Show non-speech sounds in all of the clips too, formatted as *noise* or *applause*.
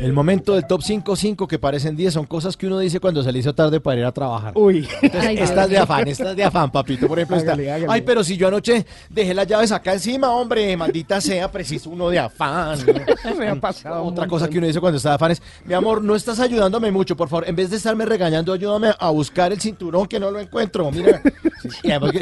El momento del top 5-5 que parecen 10 son cosas que uno dice cuando se le hizo tarde para ir a trabajar. Uy. Entonces, estas de afán, estas de afán, papito. Por ejemplo, hágale. Ay, pero si yo anoche dejé las llaves acá encima, hombre, maldita sea, preciso uno de afán. *laughs* Me ha pasado. Otra cosa que uno dice cuando está de afán es, mi amor, no estás ayudándome mucho, por favor. En vez de estarme regañando, ayúdame a buscar el cinturón que no lo encuentro. Mira,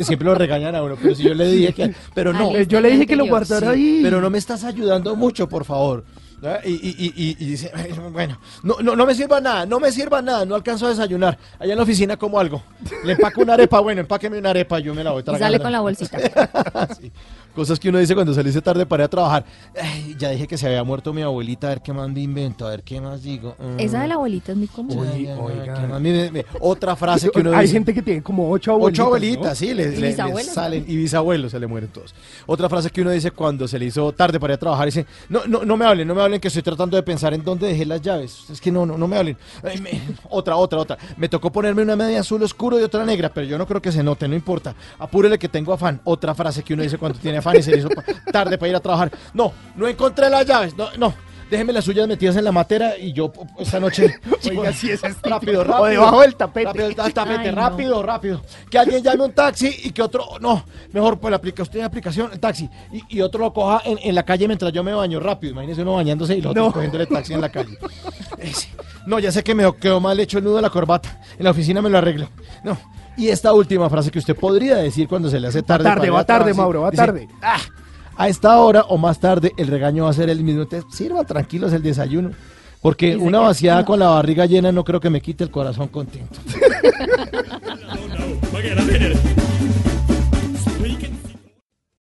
siempre lo regañan a uno, pero si yo le dije que, pero no. Yo le dije que lo guardara Sí, ahí. Pero no me estás ayudando mucho, por favor. ¿Verdad? Y, y- y- y- y dice, "Ay, bueno, no, no, no me sirva nada, no me sirva nada, no alcanzo a desayunar. Allá en la oficina como algo. Le empaco una arepa, bueno, empáqueme una arepa, yo me la voy Y tragando. sale con la bolsita. *laughs* Sí. Cosas que uno dice cuando se le dice tarde para ir a trabajar. Ay, ya dije que se había muerto mi abuelita, a ver qué más me invento, a ver qué más digo. Mm. Esa de la abuelita es muy común. Ay, oiga. ¿qué más me- me- Otra frase que uno Hay dice. gente que tiene como ocho abuelitas. Ocho abuelitas, sí, le, Y le- le bisabuelos salen y bisabuelos se le mueren todos. Otra frase que uno dice cuando se le hizo tarde para ir a trabajar, dice, no, no, no me hablen, no me hablen que estoy tratando de pensar en dónde dejé las llaves. Es que no, no, no me hablen. Otra, otra, otra. Me tocó ponerme una media azul oscuro y otra negra, pero yo no creo que se note, no importa. Apúrele que tengo afán. Otra frase que uno dice cuando tiene afán y se le hizo tarde para ir a trabajar. No, no encontré las llaves, no, no. Déjeme las suyas metidas en la matera y yo esta noche. *laughs* Oiga, ese es rápido, rápido. O debajo del tapete. Rápido, el tapete, Ay, no. rápido, rápido. Que alguien llame un taxi y que otro, no, mejor pues la aplica usted la aplicación, el taxi, y, y otro lo coja en, en la calle mientras yo me baño rápido. Imagínese uno bañándose y los otros No. cogiendo el taxi en la calle. Ese. No, ya sé que me quedó mal hecho el nudo de la corbata. En la oficina me lo arreglo. No. Y esta última frase que usted podría decir cuando se le hace tarde. tarde, para ir va tarde, Mauro, va dice, tarde. "Ah, a esta hora o más tarde el regaño va a ser el mismo. Entonces, sirva tranquilos el desayuno. Porque una vaciada con la barriga llena no creo que me quite el corazón contento. *laughs*